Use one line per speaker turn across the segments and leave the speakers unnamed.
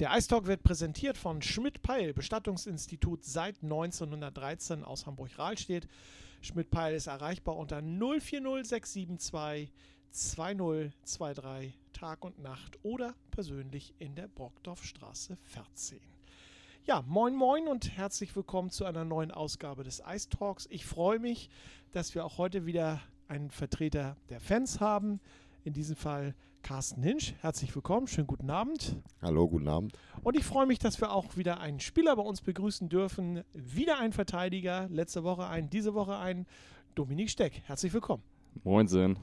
Der Eistalk wird präsentiert von Schmidt-Peil, Bestattungsinstitut seit 1913 aus Hamburg-Rahlstedt. Schmidt-Peil ist erreichbar unter 040672 2023 Tag und Nacht oder persönlich in der Brockdorfstraße 14. Ja, moin moin und herzlich willkommen zu einer neuen Ausgabe des Ice Talks. Ich freue mich, dass wir auch heute wieder einen Vertreter der Fans haben. In diesem Fall Carsten Hinsch. Herzlich willkommen, schönen guten Abend.
Hallo, guten Abend.
Und ich freue mich, dass wir auch wieder einen Spieler bei uns begrüßen dürfen. Wieder ein Verteidiger, letzte Woche ein, diese Woche ein. Dominik Steck. Herzlich willkommen.
Moinsen.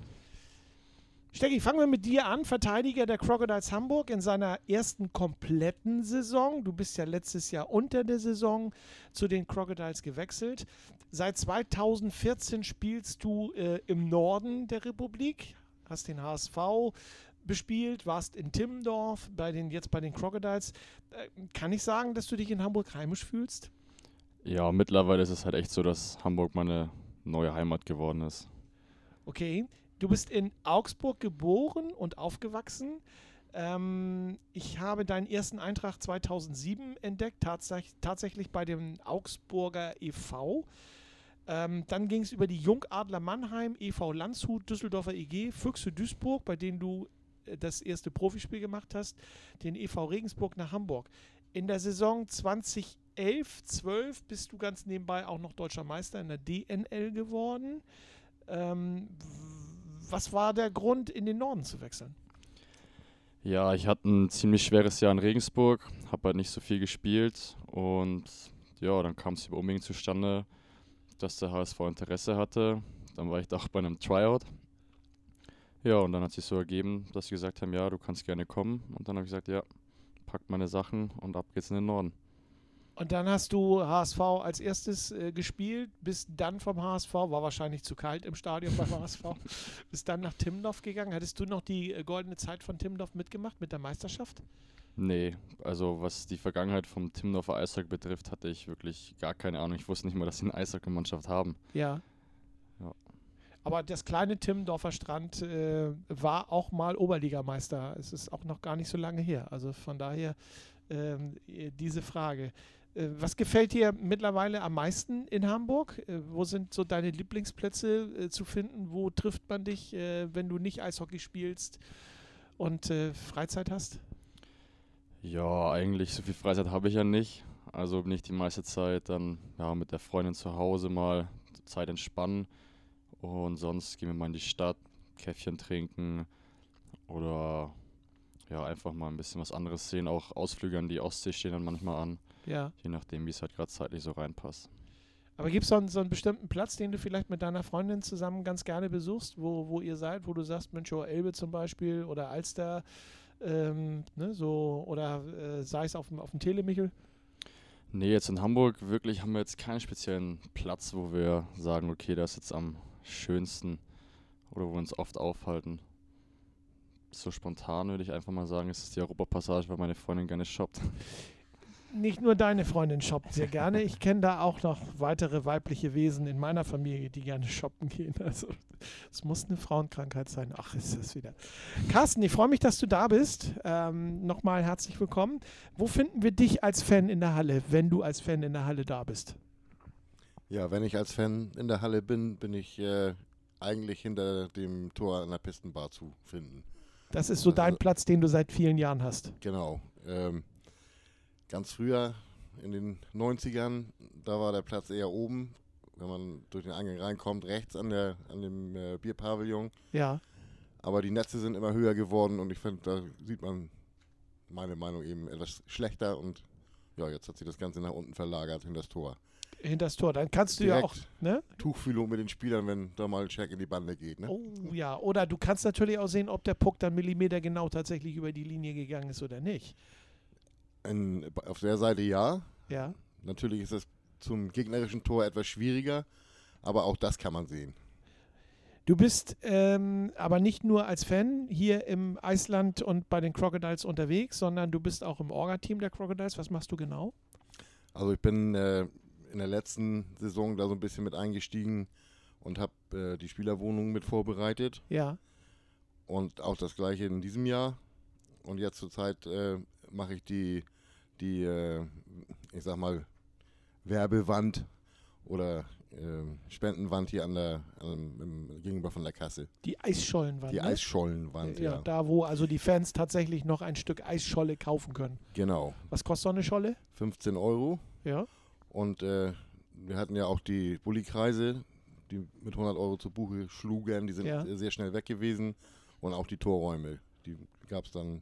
Stecki, fangen wir mit dir an. Verteidiger der Crocodiles Hamburg in seiner ersten kompletten Saison. Du bist ja letztes Jahr unter der Saison zu den Crocodiles gewechselt. Seit 2014 spielst du äh, im Norden der Republik, hast den HSV bespielt, warst in Timmendorf, bei den, jetzt bei den Crocodiles. Äh, kann ich sagen, dass du dich in Hamburg heimisch fühlst?
Ja, mittlerweile ist es halt echt so, dass Hamburg meine neue Heimat geworden ist.
Okay. Du bist in Augsburg geboren und aufgewachsen. Ähm, ich habe deinen ersten Eintrag 2007 entdeckt, tats tatsächlich bei dem Augsburger e.V. Ähm, dann ging es über die Jungadler Mannheim, e.V. Landshut, Düsseldorfer EG, Füchse Duisburg, bei denen du äh, das erste Profispiel gemacht hast, den e.V. Regensburg nach Hamburg. In der Saison 2011, 12 bist du ganz nebenbei auch noch deutscher Meister in der DNL geworden. Ähm, was war der Grund, in den Norden zu wechseln?
Ja, ich hatte ein ziemlich schweres Jahr in Regensburg, habe halt nicht so viel gespielt und ja, dann kam es über Umwegen zustande, dass der HSV Interesse hatte. Dann war ich da auch bei einem Tryout. Ja, und dann hat sich so ergeben, dass sie gesagt haben, ja, du kannst gerne kommen. Und dann habe ich gesagt, ja, pack meine Sachen und ab geht's in den Norden.
Und dann hast du HSV als erstes äh, gespielt, bist dann vom HSV, war wahrscheinlich zu kalt im Stadion beim HSV, bist dann nach Timmendorf gegangen. Hattest du noch die äh, goldene Zeit von Timmendorf mitgemacht mit der Meisterschaft?
Nee, also was die Vergangenheit vom Timmendorfer Eishockey betrifft, hatte ich wirklich gar keine Ahnung. Ich wusste nicht mal, dass sie eine Eishockey-Mannschaft haben.
Ja. ja. Aber das kleine Timmendorfer Strand äh, war auch mal Oberligameister. Es ist auch noch gar nicht so lange her. Also von daher ähm, diese Frage. Äh, was gefällt dir mittlerweile am meisten in Hamburg? Äh, wo sind so deine Lieblingsplätze äh, zu finden? Wo trifft man dich, wenn du nicht Eishockey spielst und Freizeit hast?
Ja, eigentlich so viel Freizeit habe ich ja nicht. Also bin ich die meiste Zeit dann ja, mit der Freundin zu Hause mal Zeit entspannen. Und sonst gehen wir mal in die Stadt, Käffchen trinken oder ja, einfach mal ein bisschen was anderes sehen. Auch Ausflüge an die Ostsee stehen dann manchmal an.
Ja.
Je nachdem, wie es halt gerade zeitlich so reinpasst.
Aber gibt es so, so einen bestimmten Platz, den du vielleicht mit deiner Freundin zusammen ganz gerne besuchst, wo, wo ihr seid, wo du sagst, Mensch, oh, Elbe zum Beispiel oder Alster, ähm, ne, so, oder äh, sei es auf dem, auf dem Telemichel?
Nee, jetzt in Hamburg wirklich haben wir jetzt keinen speziellen Platz, wo wir sagen, okay, das ist jetzt am schönsten oder wo wir uns oft aufhalten. So spontan würde ich einfach mal sagen, es ist die Europapassage, weil meine Freundin gerne shoppt
nicht nur deine Freundin shoppt sehr gerne. Ich kenne da auch noch weitere weibliche Wesen in meiner Familie, die gerne shoppen gehen. Also es muss eine Frauenkrankheit sein. Ach, ist das wieder. Carsten, ich freue mich, dass du da bist. Ähm, Nochmal herzlich willkommen. Wo finden wir dich als Fan in der Halle, wenn du als Fan in der Halle da bist?
Ja, wenn ich als Fan in der Halle bin, bin ich äh, eigentlich hinter dem Tor an der Pistenbar zu finden.
Das ist so dein also, Platz, den du seit vielen Jahren hast.
Genau. Ähm, ganz früher in den 90ern, da war der Platz eher oben, wenn man durch den Eingang reinkommt, rechts an, der, an dem äh, Bierpavillon.
Ja.
Aber die Netze sind immer höher geworden und ich finde, da sieht man meine Meinung eben etwas schlechter und ja, jetzt hat sich das Ganze nach unten verlagert in das Tor.
Hinter das Tor, dann kannst du Direkt ja auch. Ne?
Tuchfühlung mit den Spielern, wenn da mal ein Check in die Bande geht. Ne?
Oh ja, oder du kannst natürlich auch sehen, ob der Puck dann Millimeter genau tatsächlich über die Linie gegangen ist oder nicht.
In, auf der Seite ja.
Ja.
Natürlich ist es zum gegnerischen Tor etwas schwieriger, aber auch das kann man sehen.
Du bist ähm, aber nicht nur als Fan hier im Eisland und bei den Crocodiles unterwegs, sondern du bist auch im Orga-Team der Crocodiles. Was machst du genau?
Also ich bin äh, in der letzten Saison da so ein bisschen mit eingestiegen und habe äh, die Spielerwohnung mit vorbereitet.
Ja.
Und auch das gleiche in diesem Jahr. Und jetzt zurzeit äh, mache ich die, die äh, ich sag mal, Werbewand oder äh, Spendenwand hier an der, im, gegenüber von der Kasse.
Die Eisschollenwand.
Die
ne?
Eisschollenwand, ja.
ja, da wo also die Fans tatsächlich noch ein Stück Eisscholle kaufen können.
Genau.
Was kostet so eine Scholle?
15 Euro.
Ja.
Und äh, wir hatten ja auch die Bulli-Kreise, die mit 100 Euro zu Buche schlugen. Die sind
Ja.
sehr schnell weg gewesen. Und auch die Torräume. Die gab es dann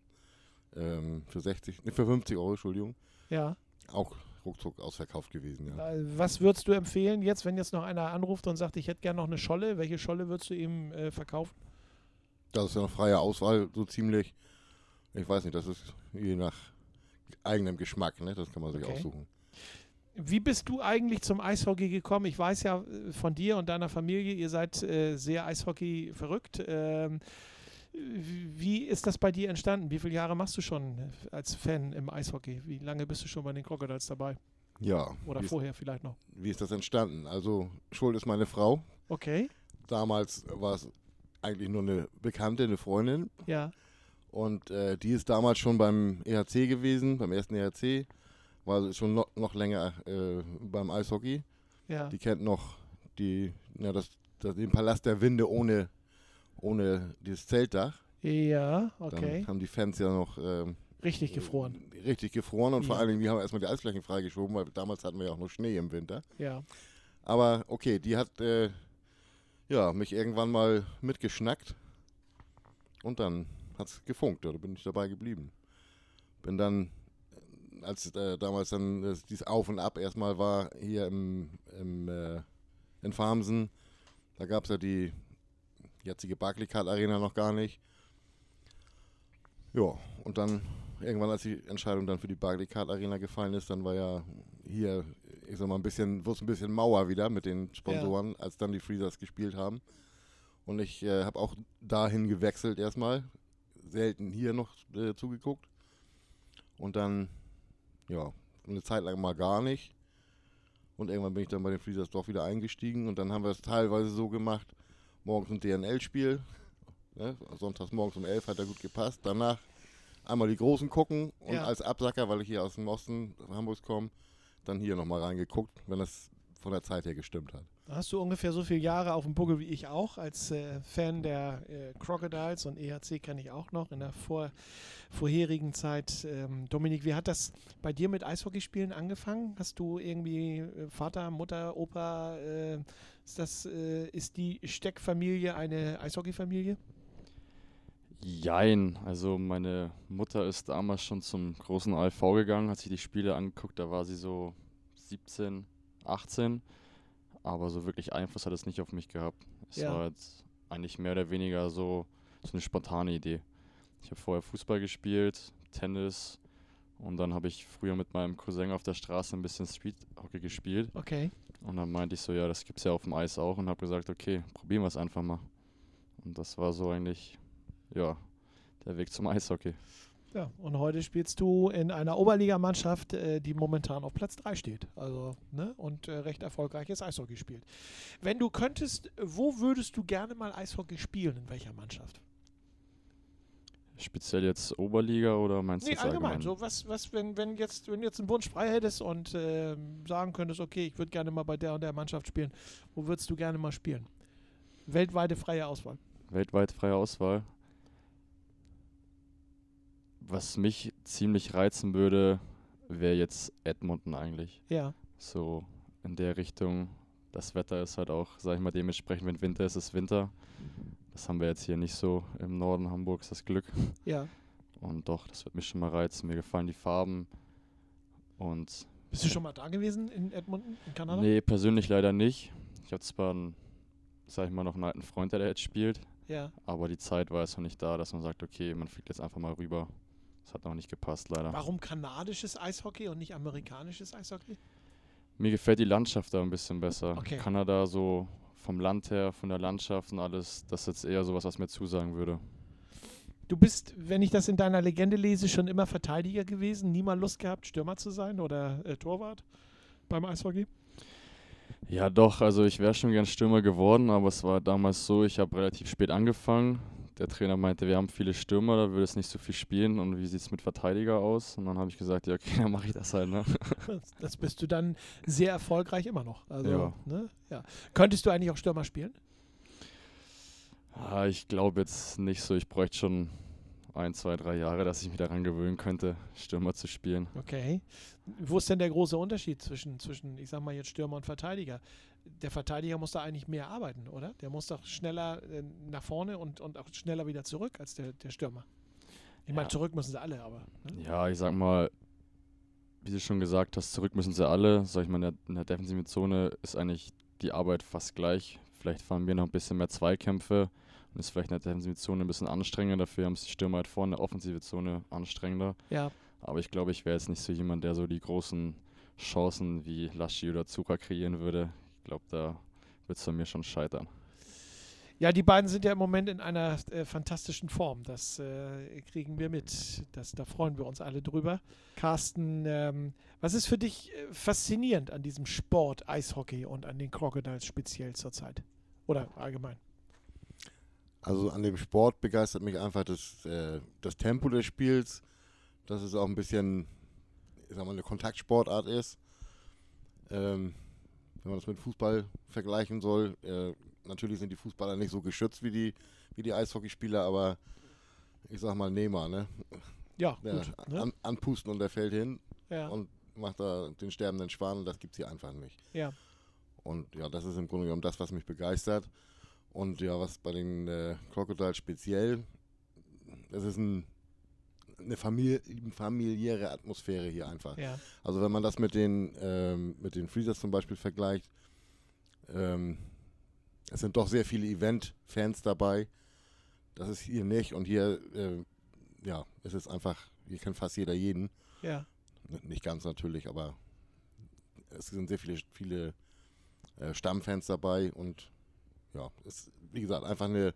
ähm, für 60, ne, für 50 Euro, Entschuldigung.
Ja.
Auch ruckzuck ausverkauft gewesen, ja.
Äh, Was würdest du empfehlen jetzt, wenn jetzt noch einer anruft und sagt, ich hätte gerne noch eine Scholle? Welche Scholle würdest du ihm äh, verkaufen?
Das ist ja eine freie Auswahl, so ziemlich. Ich weiß nicht, das ist je nach eigenem Geschmack, ne? Das kann man sich
Okay.
aussuchen.
Wie bist du eigentlich zum Eishockey gekommen? Ich weiß ja äh, von dir und deiner Familie, ihr seid äh, sehr Eishockey verrückt. Ähm, wie ist das bei dir entstanden? Wie viele Jahre machst du schon äh, als Fan im Eishockey? Wie lange bist du schon bei den Crocodiles dabei?
Ja.
Oder
wie, ist,
vorher vielleicht noch?
wie ist das entstanden? Also, Schuld ist meine Frau.
Okay,
Damals war es eigentlich nur eine Bekannte, eine Freundin.
ja,
Und äh, die ist damals schon beim EHC gewesen, beim ersten EHC. War schon noch, noch länger äh, beim Eishockey.
ja.
Die kennt noch die, na, das, das, den Palast der Winde ohne, ohne dieses Zeltdach.
Ja,
Dann
okay.
haben die Fans ja noch ähm,
Richtig gefroren.
richtig gefroren und vor
Ja.
allen Dingen, die haben erstmal die Eisflächen freigeschoben, weil damals hatten wir ja auch noch Schnee im Winter.
Ja.
Aber okay, die hat äh, ja, mich irgendwann mal mitgeschnackt und dann hat es gefunkt, da bin ich dabei geblieben. Bin dann, äh, als äh, damals dann äh, dieses Auf und Ab erstmal war hier im, im äh, in Farmsen, da gab es ja die jetzige Barclaycard Arena noch gar nicht. Ja, und dann irgendwann, als die Entscheidung dann für die Barclaycard Arena gefallen ist, dann war ja hier, ich sag mal, ein bisschen, wurde es ein bisschen Mauer wieder mit den Sponsoren, als dann die Freezers gespielt haben. Und ich äh, habe auch dahin gewechselt erstmal. Selten hier noch äh, zugeguckt. Und dann, ja, eine Zeit lang mal gar nicht. Und irgendwann bin ich dann bei den Freezers doch wieder eingestiegen. Und dann haben wir es teilweise so gemacht, morgens ein DNL-Spiel. Ne? Sonntags morgens um 11 hat er gut gepasst. Danach einmal die Großen gucken und
Ja.
als Absacker, weil ich hier aus dem Osten Hamburgs komme, dann hier nochmal reingeguckt, wenn das von der Zeit her gestimmt hat.
Hast du ungefähr so viele Jahre auf dem Buckel wie ich auch, als äh, Fan der äh, Crocodiles und EHC kenne ich auch noch in der vor, vorherigen Zeit. Ähm, Dominik, wie hat das bei dir mit Eishockeyspielen angefangen? Hast du irgendwie äh, Vater, Mutter, Opa? Äh, ist, das, äh, ist die Steckfamilie eine Eishockeyfamilie?
Jein, also meine Mutter ist damals schon zum großen ALV gegangen, hat sich die Spiele angeguckt, da war sie so 17, 18, aber so wirklich Einfluss hat es nicht auf mich gehabt. Es
Ja.
war jetzt eigentlich mehr oder weniger so, so eine spontane Idee. Ich habe vorher Fußball gespielt, Tennis und dann habe ich früher mit meinem Cousin auf der Straße ein bisschen Streethockey gespielt
Okay.
und dann meinte ich so, ja, das gibt's ja auf dem Eis auch und habe gesagt, okay, probieren wir es einfach mal. Und das war so eigentlich, ja, der Weg zum Eishockey.
Ja, und heute spielst du in einer Oberligamannschaft, äh, die momentan auf Platz 3 steht. Also, ne? Und äh, recht erfolgreiches Eishockey spielt. Wenn du könntest, wo würdest du gerne mal Eishockey spielen? In welcher Mannschaft?
Speziell jetzt Oberliga oder meinst du
Nee, allgemein.
allgemein?
So, was, was, wenn, wenn jetzt, wenn du jetzt einen Wunsch frei hättest und ähm, sagen könntest, okay, ich würde gerne mal bei der und der Mannschaft spielen, wo würdest du gerne mal spielen? Weltweite freie Auswahl.
Weltweit freie Auswahl. Was mich ziemlich reizen würde, wäre jetzt Edmonton eigentlich.
Ja.
So in der Richtung. Das Wetter ist halt auch, sag ich mal, dementsprechend, wenn Winter ist, ist Winter. Das haben wir jetzt hier nicht so im Norden Hamburgs, das Glück.
Ja.
Und doch, das wird mich schon mal reizen. Mir gefallen die Farben. Und
Bist du schon mal da gewesen in Edmonton, in Kanada?
nee, persönlich leider nicht. Ich habe zwar einen, sag ich mal, noch einen alten Freund, der da jetzt spielt.
Ja.
Aber die Zeit war jetzt noch nicht da, dass man sagt, okay, man fliegt jetzt einfach mal rüber. Das hat noch nicht gepasst, leider.
Warum kanadisches Eishockey und nicht amerikanisches Eishockey?
Mir gefällt die Landschaft da ein bisschen besser.
Okay.
Kanada so vom Land her, von der Landschaft und alles, das ist jetzt eher sowas, was mir zusagen würde.
Du bist, wenn ich das in deiner Legende lese, schon immer Verteidiger gewesen, nie mal Lust gehabt, Stürmer zu sein oder äh, Torwart beim Eishockey?
Ja, doch, also ich wäre schon gern Stürmer geworden, aber es war damals so, ich habe relativ spät angefangen. Der Trainer meinte, wir haben viele Stürmer, da würde es nicht so viel spielen und wie sieht es mit Verteidiger aus? Und dann habe ich gesagt, ja, okay, dann mache ich das halt. Ne?
Das bist du dann sehr erfolgreich immer noch. Also,
Ja.
Ne? Ja. Könntest du eigentlich auch Stürmer spielen?
Ah, ich glaube jetzt nicht so. Ich bräuchte schon ein, zwei, drei Jahre, dass ich mich daran gewöhnen könnte, Stürmer zu spielen.
Okay. Wo ist denn der große Unterschied zwischen, zwischen, ich sag mal jetzt Stürmer und Verteidiger? Der Verteidiger muss da eigentlich mehr arbeiten, oder? Der muss doch schneller äh, nach vorne und, und auch schneller wieder zurück als der, der Stürmer. Ich meine,
Ja.
zurück müssen sie alle, aber. Ne?
Ja, ich sag mal, wie du schon gesagt hast, zurück müssen sie alle. Sag ich mal, in der, in der defensiven Zone ist eigentlich die Arbeit fast gleich. Vielleicht fahren wir noch ein bisschen mehr Zweikämpfe und ist vielleicht in der defensiven Zone ein bisschen anstrengender. Dafür haben es die Stürmer halt vorne, offensive Zone anstrengender.
Ja.
Aber ich glaube, ich wäre jetzt nicht so jemand, der so die großen Chancen wie Laschi oder Zuka kreieren würde. Ich glaube, da wird es bei mir schon scheitern.
Ja, die beiden sind ja im Moment in einer äh, fantastischen Form. Das äh, kriegen wir mit. Das, da freuen wir uns alle drüber. Carsten, ähm, was ist für dich äh, faszinierend an diesem Sport Eishockey und an den Crocodiles speziell zurzeit? Oder allgemein?
Also an dem Sport begeistert mich einfach das, äh, das Tempo des Spiels, dass es auch ein bisschen, ich sag mal, eine Kontaktsportart ist. Ähm, wenn man das mit Fußball vergleichen soll, äh, natürlich sind die Fußballer nicht so geschützt wie die, wie die Eishockeyspieler, aber ich sag mal Neymar, ne?
Ja,
Der
gut. Ne?
an, anpusten und der fällt hin
Ja,
und macht da den sterbenden Schwan und das gibt's hier einfach nicht.
ja,
Und ja, das ist im Grunde genommen das, was mich begeistert. Und ja, was bei den äh, Crocodiles speziell, es ist ein, eine Famili familiäre Atmosphäre hier einfach.
ja.
Also wenn man das mit den, ähm, mit den Freezers zum Beispiel vergleicht, ähm, es sind doch sehr viele Event-Fans dabei. Das ist hier nicht. Und hier, äh, ja, es ist einfach, hier kennt fast jeder jeden.
ja.
Nicht ganz natürlich, aber es sind sehr viele, viele äh, Stammfans dabei und ja, es ist, wie gesagt, einfach eine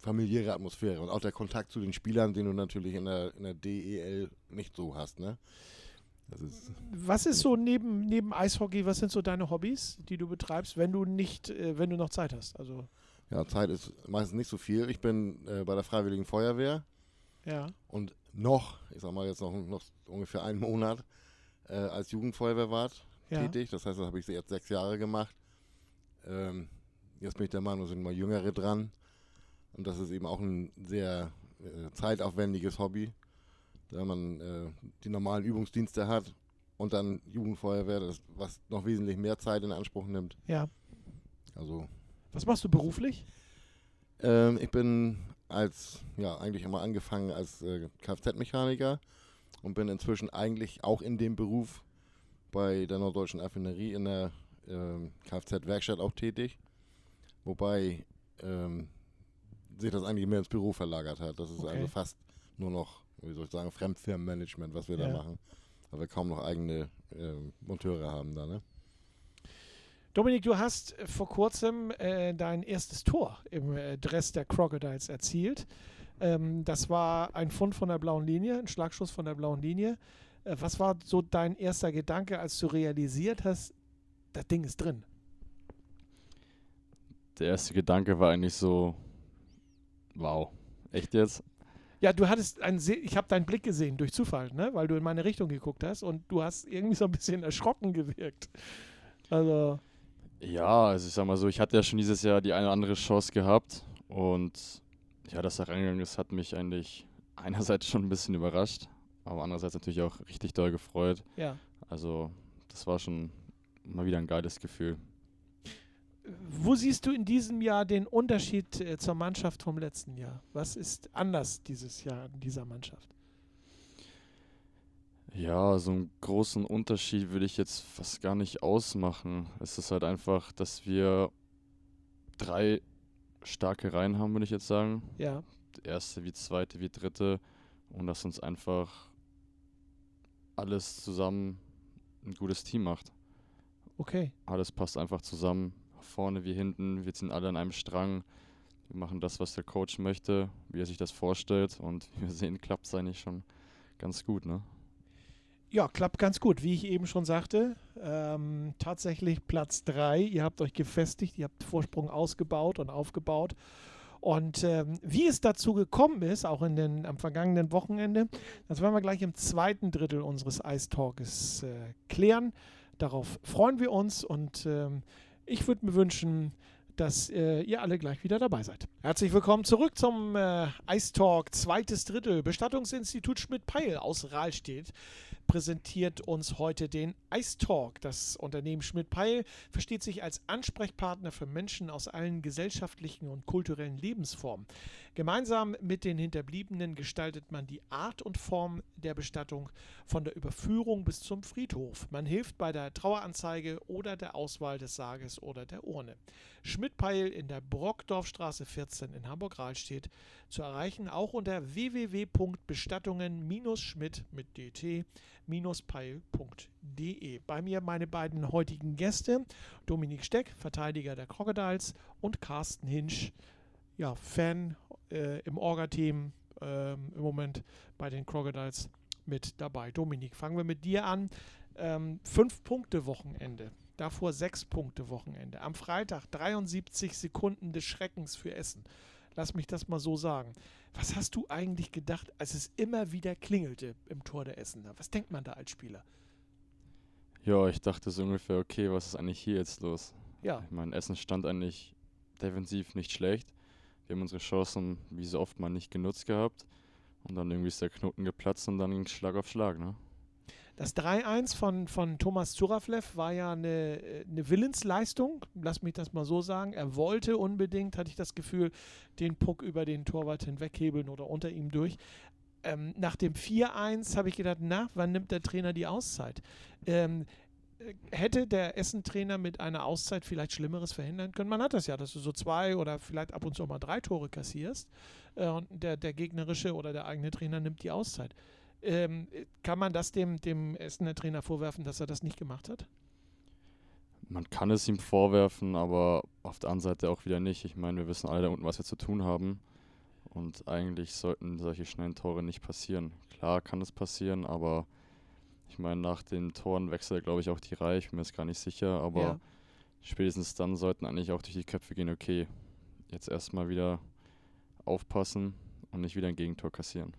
familiäre Atmosphäre und auch der Kontakt zu den Spielern, den du natürlich in der, in der DEL nicht so hast, ne? Ist,
Was ist so neben, neben Eishockey, was sind so deine Hobbys, die du betreibst, wenn du nicht, äh, wenn du noch Zeit hast? Also,
ja, Zeit ist meistens nicht so viel. Ich bin äh, bei der Freiwilligen Feuerwehr
ja,
und noch, ich sag mal jetzt noch, noch ungefähr einen Monat äh, als Jugendfeuerwehrwart
ja.
tätig. Das heißt, das habe ich jetzt sechs Jahre gemacht. Ähm, jetzt bin ich der Meinung, sind mal Jüngere dran. Und das ist eben auch ein sehr äh, zeitaufwendiges Hobby, da man äh, die normalen Übungsdienste hat und dann Jugendfeuerwehr, das, was noch wesentlich mehr Zeit in Anspruch nimmt.
ja.
Also
Was machst du beruflich?
ähm, ich bin als, ja, eigentlich immer angefangen als äh, Kfz-Mechaniker und bin inzwischen eigentlich auch in dem Beruf bei der Norddeutschen Affinerie in der ähm, Kfz-Werkstatt auch tätig. Wobei ähm, sich das eigentlich mehr ins Büro verlagert hat. Das ist
Okay.
also fast nur noch, wie soll ich sagen, Fremdfirmenmanagement, was wir
Ja.
da machen. Weil wir kaum noch eigene ähm, Monteure haben da, ne?
Dominik, du hast äh, vor kurzem äh, dein erstes Tor im äh, Dress der Crocodiles erzielt. Ähm, das war ein Fund von der blauen Linie, ein Schlagschuss von der blauen Linie. Äh, was war so dein erster Gedanke, als du realisiert hast, das Ding ist drin?
Der erste Gedanke war eigentlich so, wow, echt jetzt?
Ja, du hattest einen, Se ich habe deinen Blick gesehen durch Zufall, ne? weil du in meine Richtung geguckt hast und du hast irgendwie so ein bisschen erschrocken gewirkt. Also,
Ja, also ich sag mal so, ich hatte ja schon dieses Jahr die eine oder andere Chance gehabt und ja, dass er reingegangen ist, hat mich eigentlich einerseits schon ein bisschen überrascht, aber andererseits natürlich auch richtig doll gefreut.
ja.
Also das war schon mal wieder ein geiles Gefühl.
Wo siehst du in diesem Jahr den Unterschied äh, zur Mannschaft vom letzten Jahr? Was ist anders dieses Jahr in dieser Mannschaft?
Ja, so einen großen Unterschied würde ich jetzt fast gar nicht ausmachen. Es ist halt einfach, dass wir drei starke Reihen haben, würde ich jetzt sagen.
Ja,
Die erste wie zweite wie dritte und dass uns einfach alles zusammen ein gutes Team macht.
okay.
Alles passt einfach zusammen, vorne wie hinten, wir ziehen alle an einem Strang. Wir machen das, was der Coach möchte, wie er sich das vorstellt und wir sehen, klappt es eigentlich schon ganz gut, ne?
Ja, klappt ganz gut. Wie ich eben schon sagte, ähm, tatsächlich Platz 3. Ihr habt euch gefestigt, ihr habt Vorsprung ausgebaut und aufgebaut. Und ähm, wie es dazu gekommen ist, auch in den, am vergangenen Wochenende, das werden wir gleich im zweiten Drittel unseres Ice Talks äh, klären. Darauf freuen wir uns und ähm, ich würde mir wünschen, dass äh, ihr alle gleich wieder dabei seid. Herzlich willkommen zurück zum äh, Ice Talk, zweites Drittel. Bestattungsinstitut Schmidt-Peil aus Rahlstedt präsentiert uns heute den Ice Talk. Das Unternehmen Schmidt-Peil versteht sich als Ansprechpartner für Menschen aus allen gesellschaftlichen und kulturellen Lebensformen. Gemeinsam mit den Hinterbliebenen gestaltet man die Art und Form der Bestattung von der Überführung bis zum Friedhof. Man hilft bei der Traueranzeige oder der Auswahl des Sarges oder der Urne. Schmidt-Peil in der Brockdorfstraße 14 in Hamburg-Rahlstedt zu erreichen, auch unter www.bestattungen-schmidt mit dt peil.de. Bei mir meine beiden heutigen Gäste, Dominik Steck, Verteidiger der Crocodiles und Carsten Hinsch, ja, Fan äh, im Orga-Team äh, im Moment bei den Crocodiles mit dabei. Dominik, fangen wir mit dir an. Ähm, fünf Punkte Wochenende. Davor sechs Punkte Wochenende. Am Freitag 73 Sekunden des Schreckens für Essen. Lass mich das mal so sagen. Was hast du eigentlich gedacht, als es immer wieder klingelte im Tor der Essener? Was denkt man da als Spieler?
Ja, ich dachte so ungefähr, okay, was ist eigentlich hier jetzt los?
Ja.
Ich meine, Essen stand eigentlich defensiv nicht schlecht. Wir haben unsere Chancen wie so oft mal nicht genutzt gehabt. Und dann irgendwie ist der Knoten geplatzt und dann ging es Schlag auf Schlag, ne?
Das 3-1 von, von Thomas Zuraflev war ja eine, eine Willensleistung, lass mich das mal so sagen. Er wollte unbedingt, hatte ich das Gefühl, den Puck über den Torwart hinweghebeln oder unter ihm durch. Ähm, nach dem 4-1 habe ich gedacht, na, wann nimmt der Trainer die Auszeit? Ähm, hätte der Essen-Trainer mit einer Auszeit vielleicht Schlimmeres verhindern können? Man hat das ja, dass du so zwei oder vielleicht ab und zu mal drei Tore kassierst äh, und der, der gegnerische oder der eigene Trainer nimmt die Auszeit. Ähm, kann man das dem, dem Essener Trainer vorwerfen, dass er das nicht gemacht hat?
Man kann es ihm vorwerfen, aber auf der anderen Seite auch wieder nicht. Ich meine, wir wissen alle da unten, was wir zu tun haben. Und eigentlich sollten solche schnellen Tore nicht passieren. Klar kann es passieren, aber ich meine, nach den Toren wechselt, glaube ich, auch die Reihe. Ich bin mir jetzt gar nicht sicher, aber ja. spätestens dann sollten eigentlich auch durch die Köpfe gehen, okay, jetzt erstmal wieder aufpassen und nicht wieder ein Gegentor kassieren.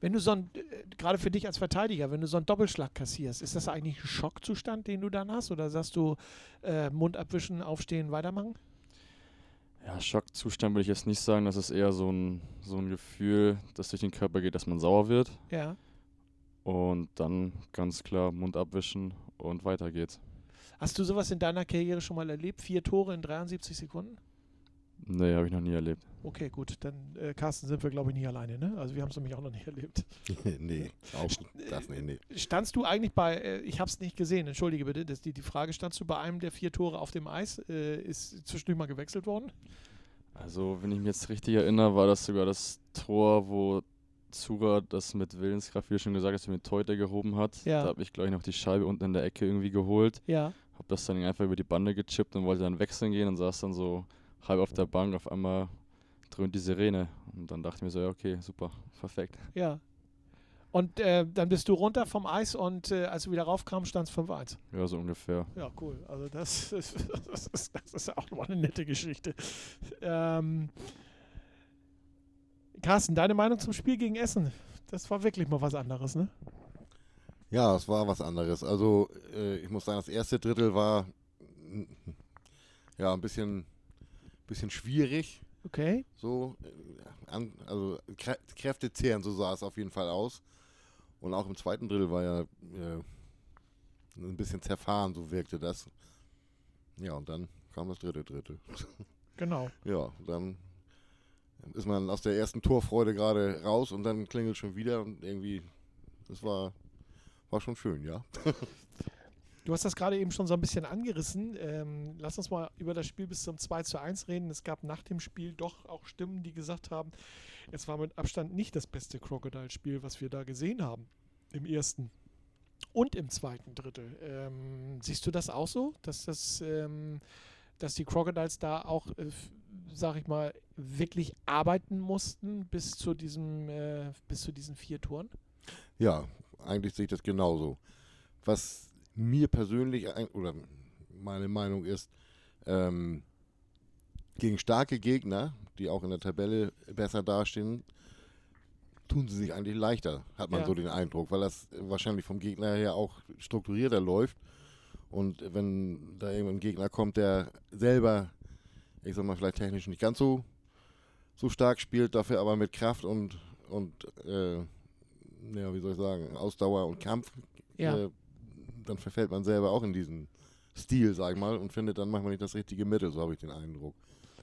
Wenn du so ein, äh, gerade für dich als Verteidiger, wenn du so einen Doppelschlag kassierst, ist das eigentlich ein Schockzustand, den du dann hast? Oder sagst du, äh, Mund abwischen, aufstehen, weitermachen?
Ja, Schockzustand würde ich jetzt nicht sagen. Das ist eher so ein, so ein Gefühl, das durch den Körper geht, dass man sauer wird.
Ja.
Und dann ganz klar Mund abwischen und weiter geht's.
Hast du sowas in deiner Karriere schon mal erlebt? Vier Tore in 73 Sekunden?
Nee, habe ich noch nie erlebt.
Okay, gut. Dann, äh, Carsten, sind wir, glaube ich, nie alleine, ne? Also wir haben es nämlich auch noch nicht erlebt.
nee, auch das nee, nee.
Standst du eigentlich bei, äh, ich habe es nicht gesehen, entschuldige bitte, das, die, die Frage, standst du bei einem der vier Tore auf dem Eis? Äh, ist zwischendurch mal gewechselt worden?
Also, wenn ich mich jetzt richtig erinnere, war das sogar das Tor, wo Zura das mit Willenskraft, wie du schon gesagt hast, mit Teuter gehoben hat.
Ja.
Da habe ich, glaube ich, noch die Scheibe unten in der Ecke irgendwie geholt.
Ja.
Habe das dann einfach über die Bande gechippt und wollte dann wechseln gehen und saß dann so halb auf der Bank, auf einmal dröhnt die Sirene. Und dann dachte ich mir so, ja, okay, super, perfekt.
Ja. Und äh, dann bist du runter vom Eis und äh, als du wieder raufkamst, stand es 5-1.
Ja, so ungefähr.
Ja, cool. Also das, ist, das, ist, das ist auch nochmal eine nette Geschichte. Ähm, Carsten, deine Meinung zum Spiel gegen Essen? Das war wirklich mal was anderes, ne?
Ja, es war was anderes. Also äh, ich muss sagen, das erste Drittel war ja ein bisschen bisschen schwierig.
Okay.
So, äh, an, also Krä Kräfte zehren, so sah es auf jeden Fall aus. Und auch im zweiten Drittel war ja äh, ein bisschen zerfahren, so wirkte das. Ja, und dann kam das dritte Drittel.
Genau.
ja, dann ist man aus der ersten Torfreude gerade raus und dann klingelt schon wieder und irgendwie, das war, war schon schön, ja.
Du hast das gerade eben schon so ein bisschen angerissen. Ähm, lass uns mal über das Spiel bis zum 2 zu 1 reden. Es gab nach dem Spiel doch auch Stimmen, die gesagt haben, es war mit Abstand nicht das beste Crocodile-Spiel, was wir da gesehen haben. Im ersten und im zweiten Drittel. Ähm, siehst du das auch so, dass das, ähm, dass die Crocodiles da auch, äh, sag ich mal, wirklich arbeiten mussten bis zu diesem, äh, bis zu diesen vier Toren?
Ja, eigentlich sehe ich das genauso. Was mir persönlich, oder meine Meinung ist, ähm, gegen starke Gegner, die auch in der Tabelle besser dastehen, tun sie sich eigentlich leichter, hat man
Ja.
so den Eindruck, weil das wahrscheinlich vom Gegner her auch strukturierter läuft. Und wenn da irgendein Gegner kommt, der selber, ich sag mal, vielleicht technisch nicht ganz so, so stark spielt, dafür aber mit Kraft und, und äh, ja, wie soll ich sagen, Ausdauer und Kampf,
Ja.
äh, dann verfällt man selber auch in diesen Stil, sag ich mal, und findet dann manchmal nicht das richtige Mittel, so habe ich den Eindruck.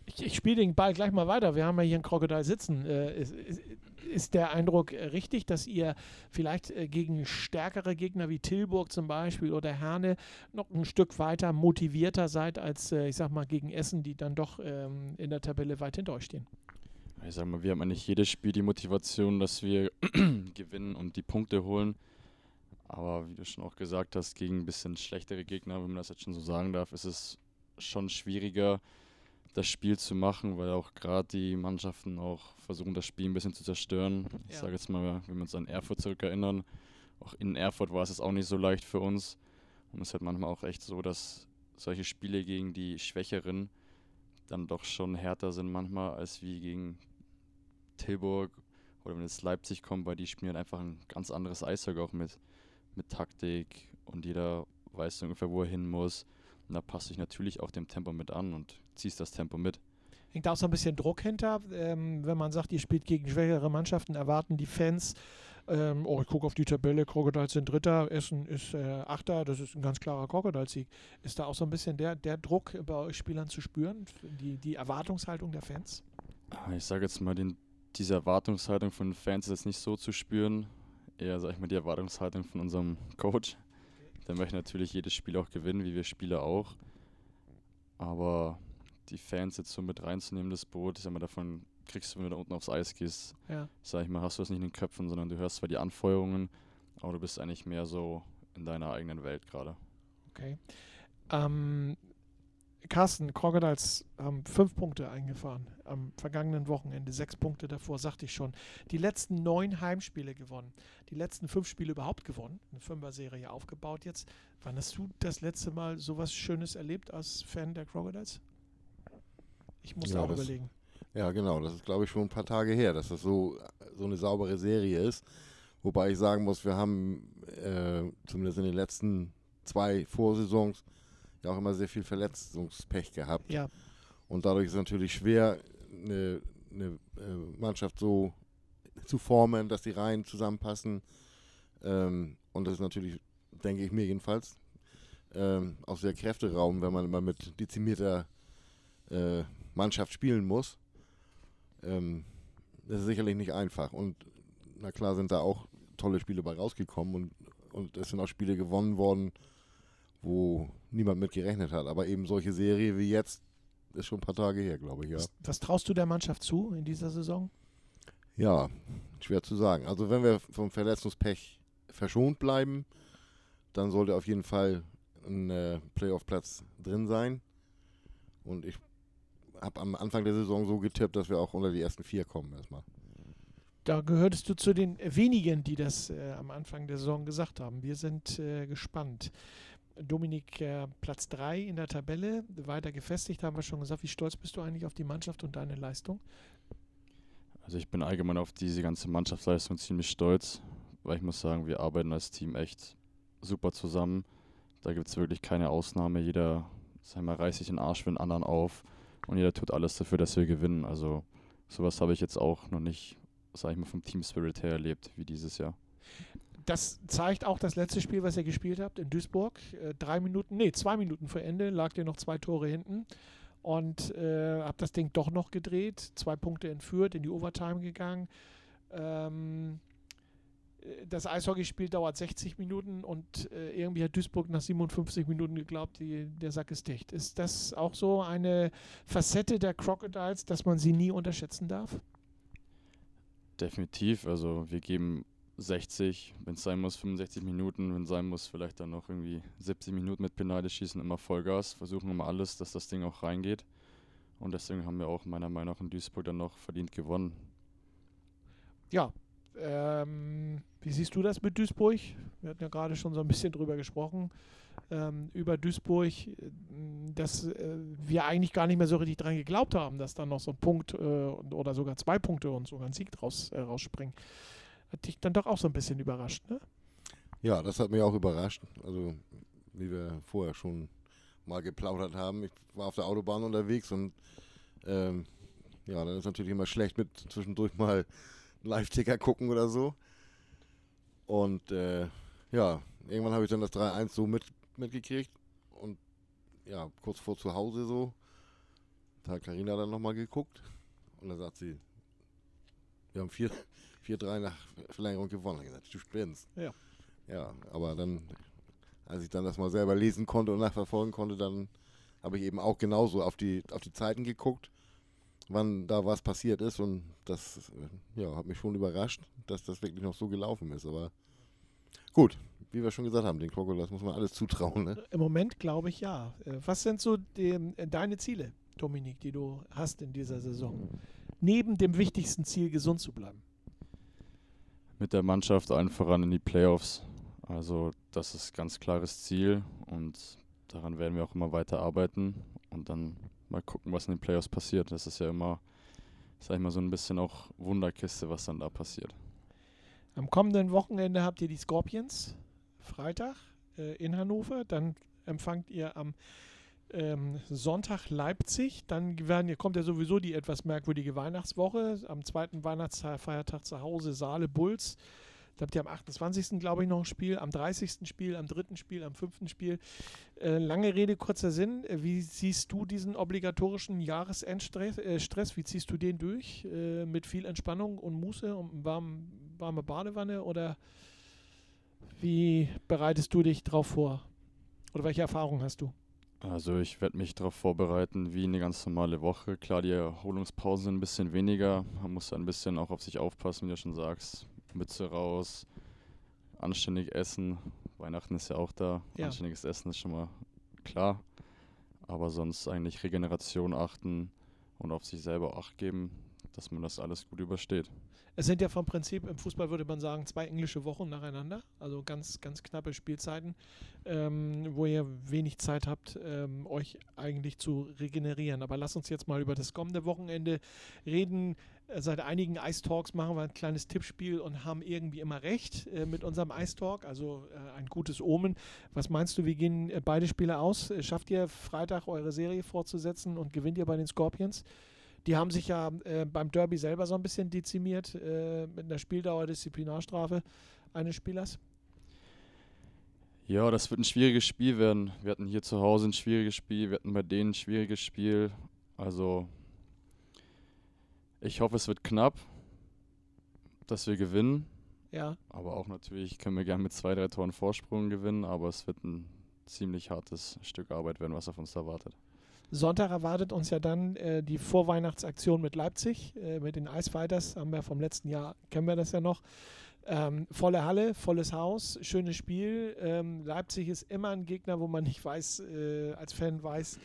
Ich, ich spiele den Ball gleich mal weiter. Wir haben ja hier einen Krokodil sitzen. Äh, ist, ist, der Eindruck äh, richtig, dass ihr vielleicht äh, gegen stärkere Gegner wie Tilburg zum Beispiel oder Herne noch ein Stück weiter motivierter seid als, äh, ich sag mal, gegen Essen, die dann doch ähm, in der Tabelle weit hinter euch stehen?
Ich sag mal, wir haben eigentlich jedes Spiel die Motivation, dass wir gewinnen und die Punkte holen. Aber wie du schon auch gesagt hast, gegen ein bisschen schlechtere Gegner, wenn man das jetzt schon so sagen darf, ist es schon schwieriger, das Spiel zu machen, weil auch gerade die Mannschaften auch versuchen, das Spiel ein bisschen zu zerstören. Ich
Ja.
sage jetzt mal, wenn wir uns an Erfurt zurückerinnern, auch in Erfurt war es jetzt auch nicht so leicht für uns. Und es ist halt manchmal auch echt so, dass solche Spiele gegen die Schwächeren dann doch schon härter sind manchmal als wie gegen Tilburg oder wenn jetzt Leipzig kommt, weil die spielen halt einfach ein ganz anderes Eishockey auch mit, mit Taktik und jeder weiß ungefähr, wo er hin muss. Und da passt sich natürlich auch dem Tempo mit an und ziehst das Tempo mit.
Hängt auch so ein bisschen Druck hinter, ähm, wenn man sagt, ihr spielt gegen schwächere Mannschaften, erwarten die Fans, ähm, oh, ich gucke auf die Tabelle, Crocodiles sind Dritter, Essen ist äh, Achter, das ist ein ganz klarer Crocodile-Sieg. Ist da auch so ein bisschen der, der Druck bei euch Spielern zu spüren, die, die Erwartungshaltung der Fans?
Ah, Ich sage jetzt mal, den, diese Erwartungshaltung von den Fans ist jetzt nicht so zu spüren. Eher, sag ich mal, die Erwartungshaltung von unserem Coach. Der möchte natürlich jedes Spiel auch gewinnen, wie wir Spieler auch. Aber die Fans jetzt so mit reinzunehmen, das Boot, ich sag mal, davon kriegst du, wenn du da unten aufs Eis gehst,
Ja.
sag ich mal, hast du das nicht in den Köpfen, sondern du hörst zwar die Anfeuerungen, aber du bist eigentlich mehr so in deiner eigenen Welt gerade.
Okay. Ähm, Carsten, Crocodiles haben fünf Punkte eingefahren am vergangenen Wochenende, sechs Punkte davor, sagte ich schon. Die letzten neun Heimspiele gewonnen, die letzten fünf Spiele überhaupt gewonnen, eine Fünfer-Serie aufgebaut jetzt. Wann hast du das letzte Mal sowas Schönes erlebt als Fan der Crocodiles? Ich muss
Ja,
auch überlegen.
Ja, genau. Das ist, glaube ich, schon ein paar Tage her, dass das so, so eine saubere Serie ist. Wobei ich sagen muss, wir haben äh, zumindest in den letzten zwei Vorsaisons ja auch immer sehr viel Verletzungspech gehabt.
Ja,
Und dadurch ist es natürlich schwer, eine, eine äh, Mannschaft so zu formen, dass die Reihen zusammenpassen. Ähm, und das ist natürlich, denke ich mir jedenfalls, ähm, auch sehr Kräfteraum, wenn man immer mit dezimierter äh, Mannschaft spielen muss. Ähm, das ist sicherlich nicht einfach. Und na klar sind da auch tolle Spiele bei rausgekommen und, und es sind auch Spiele gewonnen worden, wo niemand mit gerechnet hat. Aber eben solche Serie wie jetzt ist schon ein paar Tage her, glaube ich, ja.
was, was traust du der Mannschaft zu in dieser Saison?
Ja, schwer zu sagen. Also wenn wir vom Verletzungspech verschont bleiben, dann sollte auf jeden Fall ein äh, Playoff-Platz drin sein. Und ich habe am Anfang der Saison so getippt, dass wir auch unter die ersten vier kommen erstmal.
Da gehörtest du zu den wenigen, die das äh, am Anfang der Saison gesagt haben. Wir sind äh, gespannt. Dominik, äh, Platz 3 in der Tabelle, weiter gefestigt, haben wir schon gesagt. Wie stolz bist du eigentlich auf die Mannschaft und deine Leistung?
Also ich bin allgemein auf diese ganze Mannschaftsleistung ziemlich stolz, weil ich muss sagen, wir arbeiten als Team echt super zusammen. Da gibt es wirklich keine Ausnahme. Jeder sag mal, reißt sich den Arsch für den anderen auf und jeder tut alles dafür, dass wir gewinnen. Also sowas habe ich jetzt auch noch nicht, sag ich mal, vom Team Spirit her erlebt wie dieses Jahr.
Das zeigt auch das letzte Spiel, was ihr gespielt habt in Duisburg. Äh, drei Minuten, nee, zwei Minuten vor Ende lag ihr noch zwei Tore hinten und äh, habt das Ding doch noch gedreht. Zwei Punkte entführt, in die Overtime gegangen. Ähm, äh, das Eishockeyspiel dauert 60 Minuten und äh, irgendwie hat Duisburg nach 57 Minuten geglaubt, die, der Sack ist dicht. Ist das auch so eine Facette der Crocodiles, dass man sie nie unterschätzen darf?
Definitiv. Also wir geben 60, wenn es sein muss, 65 Minuten, wenn es sein muss, vielleicht dann noch irgendwie 70 Minuten mit Penalty schießen, immer Vollgas, versuchen immer alles, dass das Ding auch reingeht. Und deswegen haben wir auch meiner Meinung nach in Duisburg dann noch verdient gewonnen.
ja, Ähm, wie siehst du das mit Duisburg? Wir hatten ja gerade schon so ein bisschen drüber gesprochen, ähm, über Duisburg, dass äh, wir eigentlich gar nicht mehr so richtig dran geglaubt haben, dass da noch so ein Punkt äh, oder sogar zwei Punkte und sogar ein Sieg draus äh, rausspringen. Hat dich dann doch auch so ein bisschen überrascht, ne?
Ja, das hat mich auch überrascht. Also, wie wir vorher schon mal geplaudert haben. Ich war auf der Autobahn unterwegs und ähm, ja, dann ist natürlich immer schlecht mit zwischendurch mal Live-Ticker gucken oder so. Und äh, ja, irgendwann habe ich dann das 3-1 so mit, mitgekriegt und ja, kurz vor zu Hause so, da hat Karina dann nochmal geguckt und dann sagt sie, wir haben 4-3 nach Verlängerung gewonnen. Ich gesagt, du spinnst.
Ja.
Ja, aber dann, als ich dann das mal selber lesen konnte und nachverfolgen konnte, dann habe ich eben auch genauso auf die, auf die Zeiten geguckt wann da was passiert ist und das ja, hat mich schon überrascht, dass das wirklich noch so gelaufen ist. Aber gut, wie wir schon gesagt haben, den Krokodil, muss man alles zutrauen. Ne?
Im Moment glaube ich ja. Äh, was sind so die, äh, deine Ziele, Dominik, die du hast in dieser Saison? Neben dem wichtigsten Ziel, gesund zu bleiben.
Mit der Mannschaft allen voran in die Playoffs. Also das ist ganz klares Ziel und daran werden wir auch immer weiter arbeiten und dann mal gucken, was in den Playoffs passiert. Das ist ja immer, sag ich mal, so ein bisschen auch Wunderkiste, was dann da passiert.
Am kommenden Wochenende habt ihr die Scorpions, Freitag äh, in Hannover. Dann empfangt ihr am ähm, Sonntag Leipzig. Dann werden, kommt ja sowieso die etwas merkwürdige Weihnachtswoche. Am zweiten Weihnachtsfeiertag zu Hause Saale Bulls. Da habt ihr am 28. glaube ich noch ein Spiel, am 30. Spiel, am 3. Spiel, am 5. Spiel. Äh, lange Rede, kurzer Sinn. Äh, wie siehst du diesen obligatorischen Jahresendstress? Äh? Wie ziehst du den durch? Äh, mit viel Entspannung und Muße und warm, warme Badewanne? Oder wie bereitest du dich darauf vor? Oder welche Erfahrungen hast du?
Also ich werde mich darauf vorbereiten wie eine ganz normale Woche. Klar, die Erholungspausen sind ein bisschen weniger. Man muss ein bisschen auch auf sich aufpassen, wie du schon sagst. Mütze raus, anständig essen. Weihnachten ist ja auch da. Ja. Anständiges Essen ist schon mal klar. Aber sonst eigentlich Regeneration achten und auf sich selber Acht geben, dass man das alles gut übersteht.
Es sind ja vom Prinzip, im Fußball würde man sagen, zwei englische Wochen nacheinander, also ganz, ganz knappe Spielzeiten, ähm, wo ihr wenig Zeit habt, ähm, euch eigentlich zu regenerieren. Aber lass uns jetzt mal über das kommende Wochenende reden. Seit einigen Ice Talks machen wir ein kleines Tippspiel und haben irgendwie immer recht äh, mit unserem Ice Talk, also äh, ein gutes Omen. Was meinst du, wie gehen äh, beide Spiele aus? Äh, schafft ihr Freitag eure Serie fortzusetzen und gewinnt ihr bei den Scorpions? Die haben sich ja äh, beim Derby selber so ein bisschen dezimiert äh, mit einer Spieldauer-Disziplinarstrafe eines Spielers.
Ja, das wird ein schwieriges Spiel werden. Wir hatten hier zu Hause ein schwieriges Spiel, wir hatten bei denen ein schwieriges Spiel. Also ich hoffe, es wird knapp, dass wir gewinnen.
Ja.
Aber auch natürlich können wir gerne mit zwei, drei Toren Vorsprung gewinnen, aber es wird ein ziemlich hartes Stück Arbeit werden, was auf uns erwartet.
Sonntag erwartet uns ja dann äh, die Vorweihnachtsaktion mit Leipzig, äh, mit den Ice Fighters. Haben wir vom letzten Jahr, kennen wir das ja noch. Ähm, volle Halle, volles Haus, schönes Spiel. Ähm, Leipzig ist immer ein Gegner, wo man nicht weiß, äh, als Fan weiß,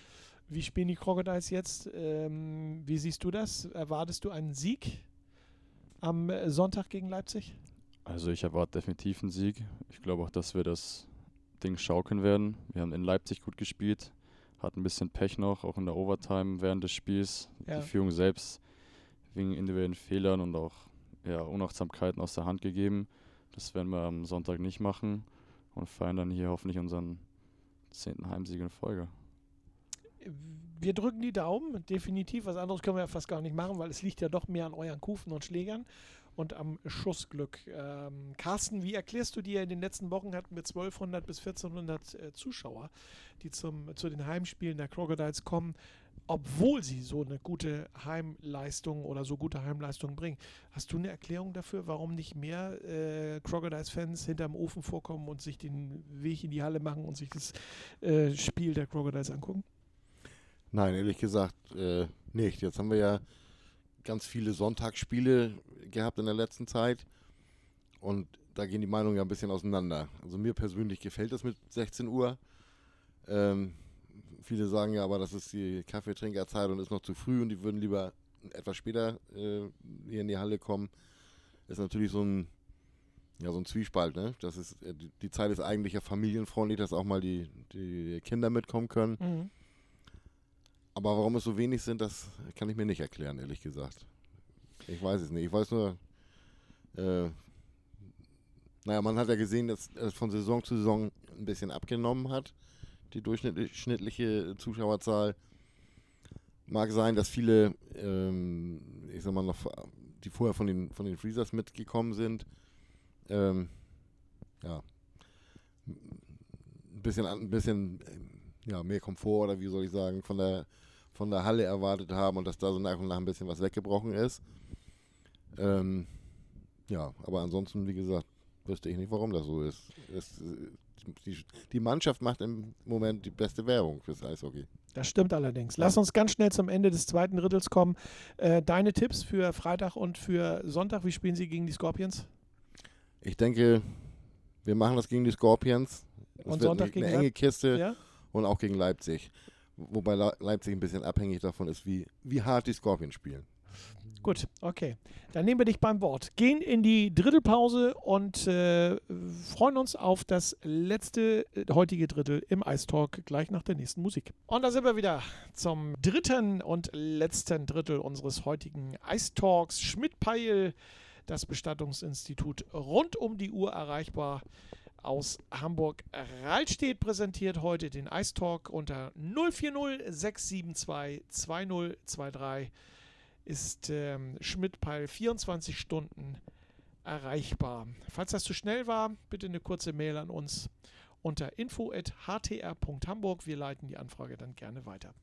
wie spielen die Crocodiles jetzt. Ähm, wie siehst du das? Erwartest du einen Sieg am äh, Sonntag gegen Leipzig?
Also ich erwarte definitiv einen Sieg. Ich glaube auch, dass wir das Ding schaukeln werden. Wir haben in Leipzig gut gespielt hat ein bisschen Pech noch, auch in der Overtime während des Spiels. Ja. Die Führung selbst wegen individuellen Fehlern und auch ja, Unachtsamkeiten aus der Hand gegeben. Das werden wir am Sonntag nicht machen und feiern dann hier hoffentlich unseren zehnten Heimsieg in Folge.
Wir drücken die Daumen, definitiv. Was anderes können wir ja fast gar nicht machen, weil es liegt ja doch mehr an euren Kufen und Schlägern und am Schussglück. Ähm, Carsten, wie erklärst du dir, in den letzten Wochen hatten wir 1200 bis 1400 äh, Zuschauer, die zum, zu den Heimspielen der Crocodiles kommen, obwohl sie so eine gute Heimleistung oder so gute Heimleistung bringen. Hast du eine Erklärung dafür, warum nicht mehr äh, Crocodiles-Fans hinterm Ofen vorkommen und sich den Weg in die Halle machen und sich das äh, Spiel der Crocodiles angucken?
Nein, ehrlich gesagt äh, nicht. Jetzt haben wir ja ganz viele Sonntagsspiele gehabt in der letzten Zeit. Und da gehen die Meinungen ja ein bisschen auseinander. Also mir persönlich gefällt das mit 16 Uhr. Ähm, viele sagen ja aber, das ist die Kaffeetrinkerzeit und ist noch zu früh und die würden lieber etwas später äh, hier in die Halle kommen. ist natürlich so ein, ja, so ein Zwiespalt, ne? Das ist, äh, die, Zeit ist eigentlich ja familienfreundlich, dass auch mal die, die Kinder mitkommen können.
Mhm.
Aber warum es so wenig sind, das kann ich mir nicht erklären, ehrlich gesagt. Ich weiß es nicht. Ich weiß nur, äh, naja, man hat ja gesehen, dass es von Saison zu Saison ein bisschen abgenommen hat, die durchschnittliche Zuschauerzahl. Mag sein, dass viele, ähm, ich sag mal noch, die vorher von den, von den Freezers mitgekommen sind, ähm, ja, ein bisschen, ein bisschen ja, mehr Komfort oder wie soll ich sagen, von der, von der Halle erwartet haben und dass da so nach und nach ein bisschen was weggebrochen ist. Ähm, ja, aber ansonsten, wie gesagt, wüsste ich nicht, warum das so ist. Es, die, die, Mannschaft macht im Moment die beste Werbung fürs Eishockey.
Das stimmt allerdings. Lass uns ganz schnell zum Ende des zweiten Drittels kommen. Äh, deine Tipps für Freitag und für Sonntag, wie spielen sie gegen die Scorpions?
Ich denke, wir machen das gegen die Scorpions.
Das und Sonntag
eine,
gegen
eine enge Kiste ja? und auch gegen Leipzig. Wobei Leipzig ein bisschen abhängig davon ist, wie, wie hart die Scorpions spielen.
Gut, okay. Dann nehmen wir dich beim Wort. Gehen in die Drittelpause und äh, freuen uns auf das letzte äh, heutige Drittel im Ice Talk gleich nach der nächsten Musik. Und da sind wir wieder zum dritten und letzten Drittel unseres heutigen Ice Talks. Schmidt-Peil, das Bestattungsinstitut rund um die Uhr erreichbar aus Hamburg-Rallstedt präsentiert heute den Ice Talk unter 040 672 2023 ist ähm, Schmidtpeil 24 Stunden erreichbar. Falls das zu schnell war, bitte eine kurze Mail an uns unter info.htr.hamburg. Wir leiten die Anfrage dann gerne weiter.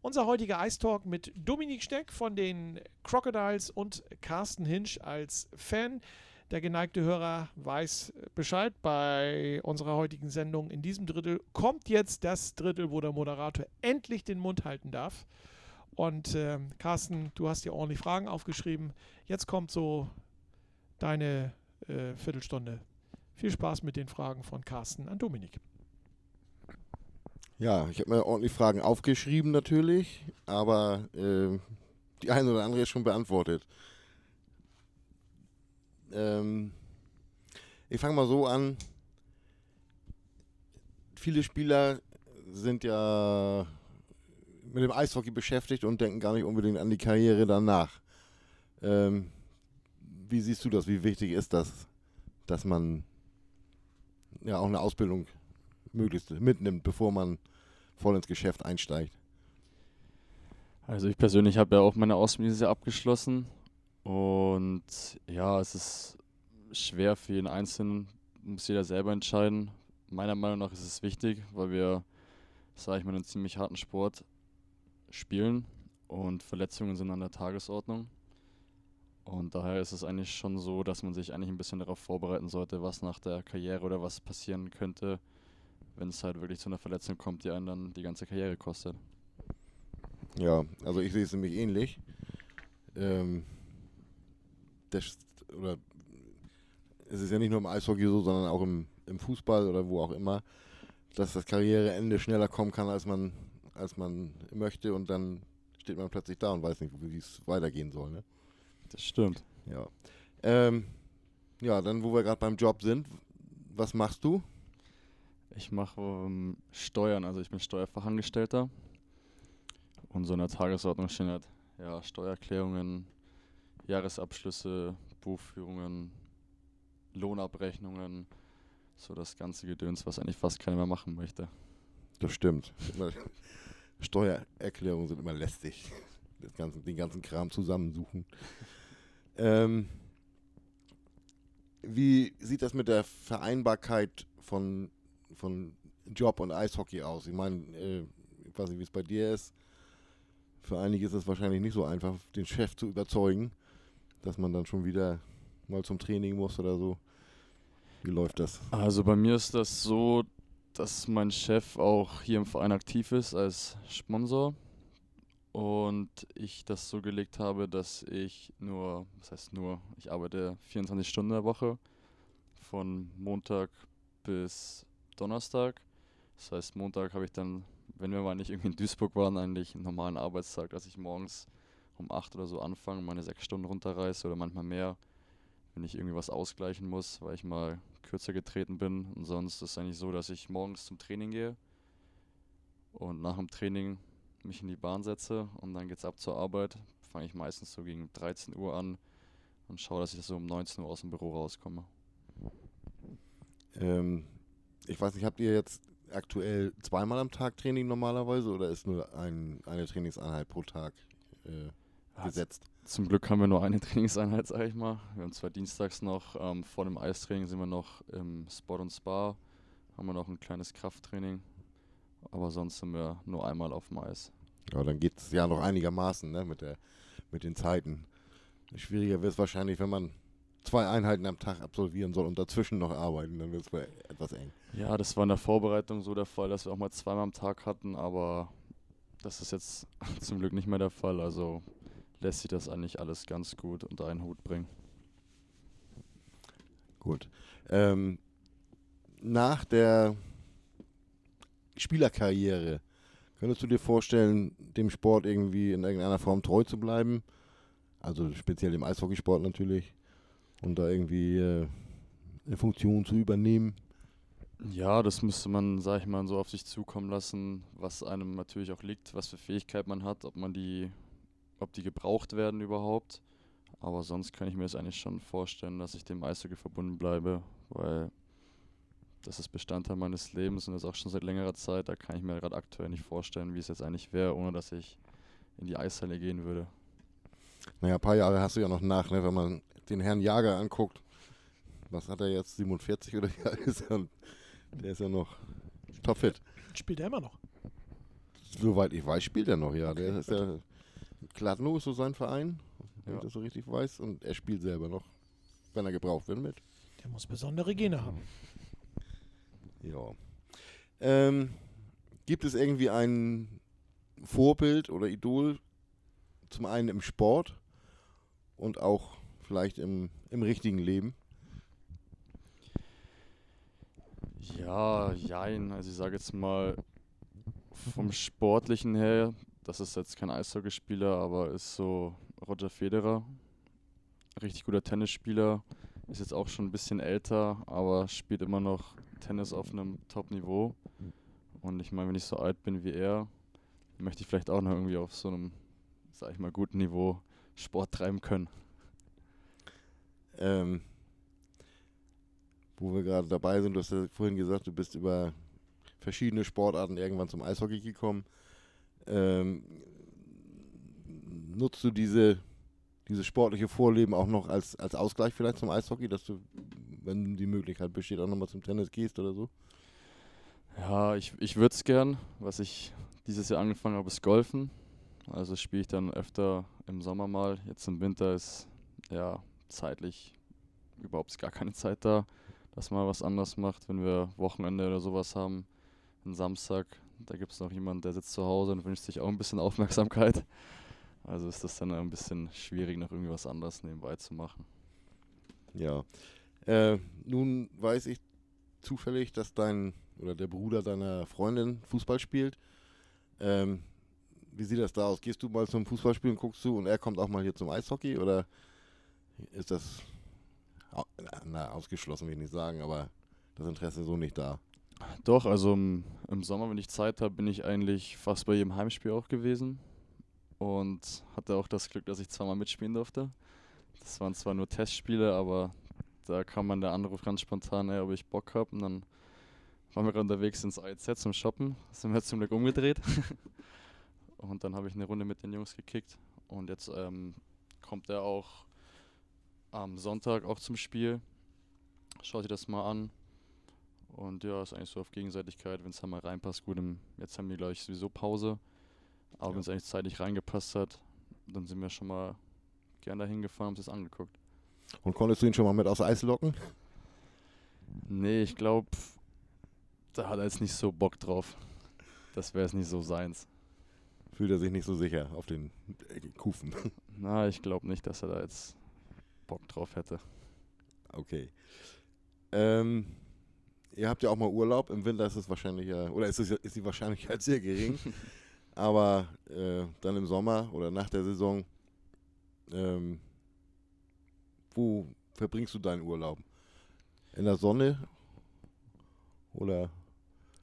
Unser heutiger Ice Talk mit Dominik Steck von den Crocodiles und Carsten Hinsch als Fan. Der geneigte Hörer weiß Bescheid bei unserer heutigen Sendung. In diesem Drittel kommt jetzt das Drittel, wo der Moderator endlich den Mund halten darf. Und äh, Carsten, du hast dir ordentlich Fragen aufgeschrieben. Jetzt kommt so deine äh, Viertelstunde. Viel Spaß mit den Fragen von Carsten an Dominik.
Ja, ich habe mir ordentlich Fragen aufgeschrieben natürlich, aber äh, die eine oder andere ist schon beantwortet. Ähm, ich fange mal so an. Viele Spieler sind ja mit dem Eishockey beschäftigt und denken gar nicht unbedingt an die Karriere danach. Ähm, wie siehst du das? Wie wichtig ist das, dass man ja auch eine Ausbildung möglichst mitnimmt, bevor man voll ins Geschäft einsteigt?
Also ich persönlich habe ja auch meine Ausbildung abgeschlossen und ja, es ist schwer für jeden Einzelnen, muss jeder selber entscheiden. Meiner Meinung nach ist es wichtig, weil wir, sage ich mal, einen ziemlich harten Sport spielen und Verletzungen sind an der Tagesordnung. Und daher ist es eigentlich schon so, dass man sich eigentlich ein bisschen darauf vorbereiten sollte, was nach der Karriere oder was passieren könnte, wenn es halt wirklich zu einer Verletzung kommt, die einen dann die ganze Karriere kostet.
Ja, also ich sehe es nämlich ähnlich. Ähm, das, oder es ist ja nicht nur im Eishockey so, sondern auch im, im Fußball oder wo auch immer, dass das Karriereende schneller kommen kann, als man als man möchte und dann steht man plötzlich da und weiß nicht, wie es weitergehen soll. Ne?
Das stimmt.
Ja. Ähm, ja, dann, wo wir gerade beim Job sind, was machst du?
Ich mache ähm, Steuern, also ich bin Steuerfachangestellter. Und so in der Tagesordnung stehen halt ja, Steuererklärungen, Jahresabschlüsse, Buchführungen, Lohnabrechnungen, so das ganze Gedöns, was eigentlich fast keiner mehr machen möchte.
Das stimmt. Steuererklärungen sind immer lästig. Das ganze, den ganzen Kram zusammensuchen. Ähm, wie sieht das mit der Vereinbarkeit von, von Job und Eishockey aus? Ich meine, äh, ich weiß nicht, wie es bei dir ist. Für einige ist es wahrscheinlich nicht so einfach, den Chef zu überzeugen, dass man dann schon wieder mal zum Training muss oder so. Wie läuft das?
Also bei mir ist das so, dass mein Chef auch hier im Verein aktiv ist als Sponsor und ich das so gelegt habe, dass ich nur, was heißt nur, ich arbeite 24 Stunden in der Woche von Montag bis Donnerstag. Das heißt, Montag habe ich dann, wenn wir mal nicht irgendwie in Duisburg waren, eigentlich einen normalen Arbeitstag, dass ich morgens um 8 oder so anfange, meine sechs Stunden runterreiße oder manchmal mehr, wenn ich irgendwie was ausgleichen muss, weil ich mal kürzer getreten bin. Und sonst ist es eigentlich so, dass ich morgens zum Training gehe und nach dem Training mich in die Bahn setze und dann geht's ab zur Arbeit. Fange ich meistens so gegen 13 Uhr an und schaue, dass ich so um 19 Uhr aus dem Büro rauskomme.
Ähm, ich weiß nicht, habt ihr jetzt aktuell zweimal am Tag Training normalerweise oder ist nur ein, eine Trainingseinheit pro Tag äh, gesetzt?
Zum Glück haben wir nur eine Trainingseinheit, sag ich mal. Wir haben zwar dienstags noch, ähm, vor dem Eistraining sind wir noch im Spot und Spa, haben wir noch ein kleines Krafttraining, aber sonst sind wir nur einmal auf dem Eis.
Ja, dann geht es ja noch einigermaßen ne, mit, der, mit den Zeiten. Schwieriger wird es wahrscheinlich, wenn man zwei Einheiten am Tag absolvieren soll und dazwischen noch arbeiten, dann wird es etwas eng.
Ja, das war in der Vorbereitung so der Fall, dass wir auch mal zweimal am Tag hatten, aber das ist jetzt zum Glück nicht mehr der Fall. Also lässt sich das eigentlich alles ganz gut unter einen Hut bringen.
Gut. Ähm, nach der Spielerkarriere, könntest du dir vorstellen, dem Sport irgendwie in irgendeiner Form treu zu bleiben? Also speziell dem Eishockeysport natürlich. Und da irgendwie äh, eine Funktion zu übernehmen?
Ja, das müsste man, sag ich mal, so auf sich zukommen lassen, was einem natürlich auch liegt, was für Fähigkeit man hat, ob man die, ob die gebraucht werden überhaupt. Aber sonst kann ich mir das eigentlich schon vorstellen, dass ich dem Eishockey verbunden bleibe, weil das ist Bestandteil meines Lebens und das auch schon seit längerer Zeit. Da kann ich mir gerade aktuell nicht vorstellen, wie es jetzt eigentlich wäre, ohne dass ich in die Eishalle gehen würde.
Naja, ein paar Jahre hast du ja noch nach, ne? wenn man den Herrn Jager anguckt. Was hat er jetzt? 47 oder wie alt ist er? Der ist ja noch topfit.
Spielt er immer noch?
Soweit ich weiß, spielt er noch, ja. Der ist ja Kladno ist so sein Verein, wenn ja. ich das so richtig weiß. Und er spielt selber noch, wenn er gebraucht wird, mit.
Der muss besondere Gene haben.
Ja. Ähm, gibt es irgendwie ein Vorbild oder Idol, zum einen im Sport und auch vielleicht im, im richtigen Leben?
Ja, jein. Also ich sage jetzt mal vom Sportlichen her, das ist jetzt kein Eishockeyspieler, aber ist so Roger Federer. Richtig guter Tennisspieler. Ist jetzt auch schon ein bisschen älter, aber spielt immer noch Tennis auf einem Top-Niveau. Und ich meine, wenn ich so alt bin wie er, möchte ich vielleicht auch noch irgendwie auf so einem, sag ich mal, guten Niveau Sport treiben können.
Ähm, wo wir gerade dabei sind, du hast ja vorhin gesagt, du bist über verschiedene Sportarten irgendwann zum Eishockey gekommen. Ähm, nutzt du diese, dieses sportliche Vorleben auch noch als, als Ausgleich vielleicht zum Eishockey, dass du, wenn die Möglichkeit besteht, auch nochmal zum Tennis gehst oder so?
Ja, ich, ich würde es gern. Was ich dieses Jahr angefangen habe, ist Golfen. Also spiele ich dann öfter im Sommer mal. Jetzt im Winter ist ja zeitlich überhaupt gar keine Zeit da dass man was anderes macht, wenn wir Wochenende oder sowas haben, einen Samstag, da gibt es noch jemanden, der sitzt zu Hause und wünscht sich auch ein bisschen Aufmerksamkeit. Also ist das dann ein bisschen schwierig, noch irgendwie was anderes nebenbei zu machen.
Ja. Äh, nun weiß ich zufällig, dass dein oder der Bruder deiner Freundin Fußball spielt. Ähm, wie sieht das da aus? Gehst du mal zum Fußballspielen, guckst du und er kommt auch mal hier zum Eishockey oder ist das na, ausgeschlossen will ich nicht sagen, aber das Interesse ist so nicht da.
Doch, also im, im Sommer, wenn ich Zeit habe, bin ich eigentlich fast bei jedem Heimspiel auch gewesen und hatte auch das Glück, dass ich zweimal mitspielen durfte. Das waren zwar nur Testspiele, aber da kam man der Anruf ganz spontan, ey, ob ich Bock habe und dann waren wir gerade unterwegs ins AEZ zum Shoppen, sind wir zum Glück umgedreht und dann habe ich eine Runde mit den Jungs gekickt und jetzt ähm, kommt er auch am Sonntag auch zum Spiel. Schaut ihr das mal an. Und ja, ist eigentlich so auf Gegenseitigkeit, wenn es da mal reinpasst. Gut, im, jetzt haben wir, glaube ich, sowieso Pause. Aber ja. wenn es eigentlich zeitlich reingepasst hat, dann sind wir schon mal gern dahin gefahren und es angeguckt.
Und konntest du ihn schon mal mit aufs Eis locken?
Nee, ich glaube, da hat er jetzt nicht so Bock drauf. Das wäre es nicht so seins.
Fühlt er sich nicht so sicher auf den Kufen?
Na, ich glaube nicht, dass er da jetzt Bock drauf hätte.
Okay. Ähm, ihr habt ja auch mal Urlaub. Im Winter ist es wahrscheinlich ja, oder ist, es, ist die Wahrscheinlichkeit sehr gering. Aber äh, dann im Sommer oder nach der Saison, ähm, wo verbringst du deinen Urlaub? In der Sonne? Oder?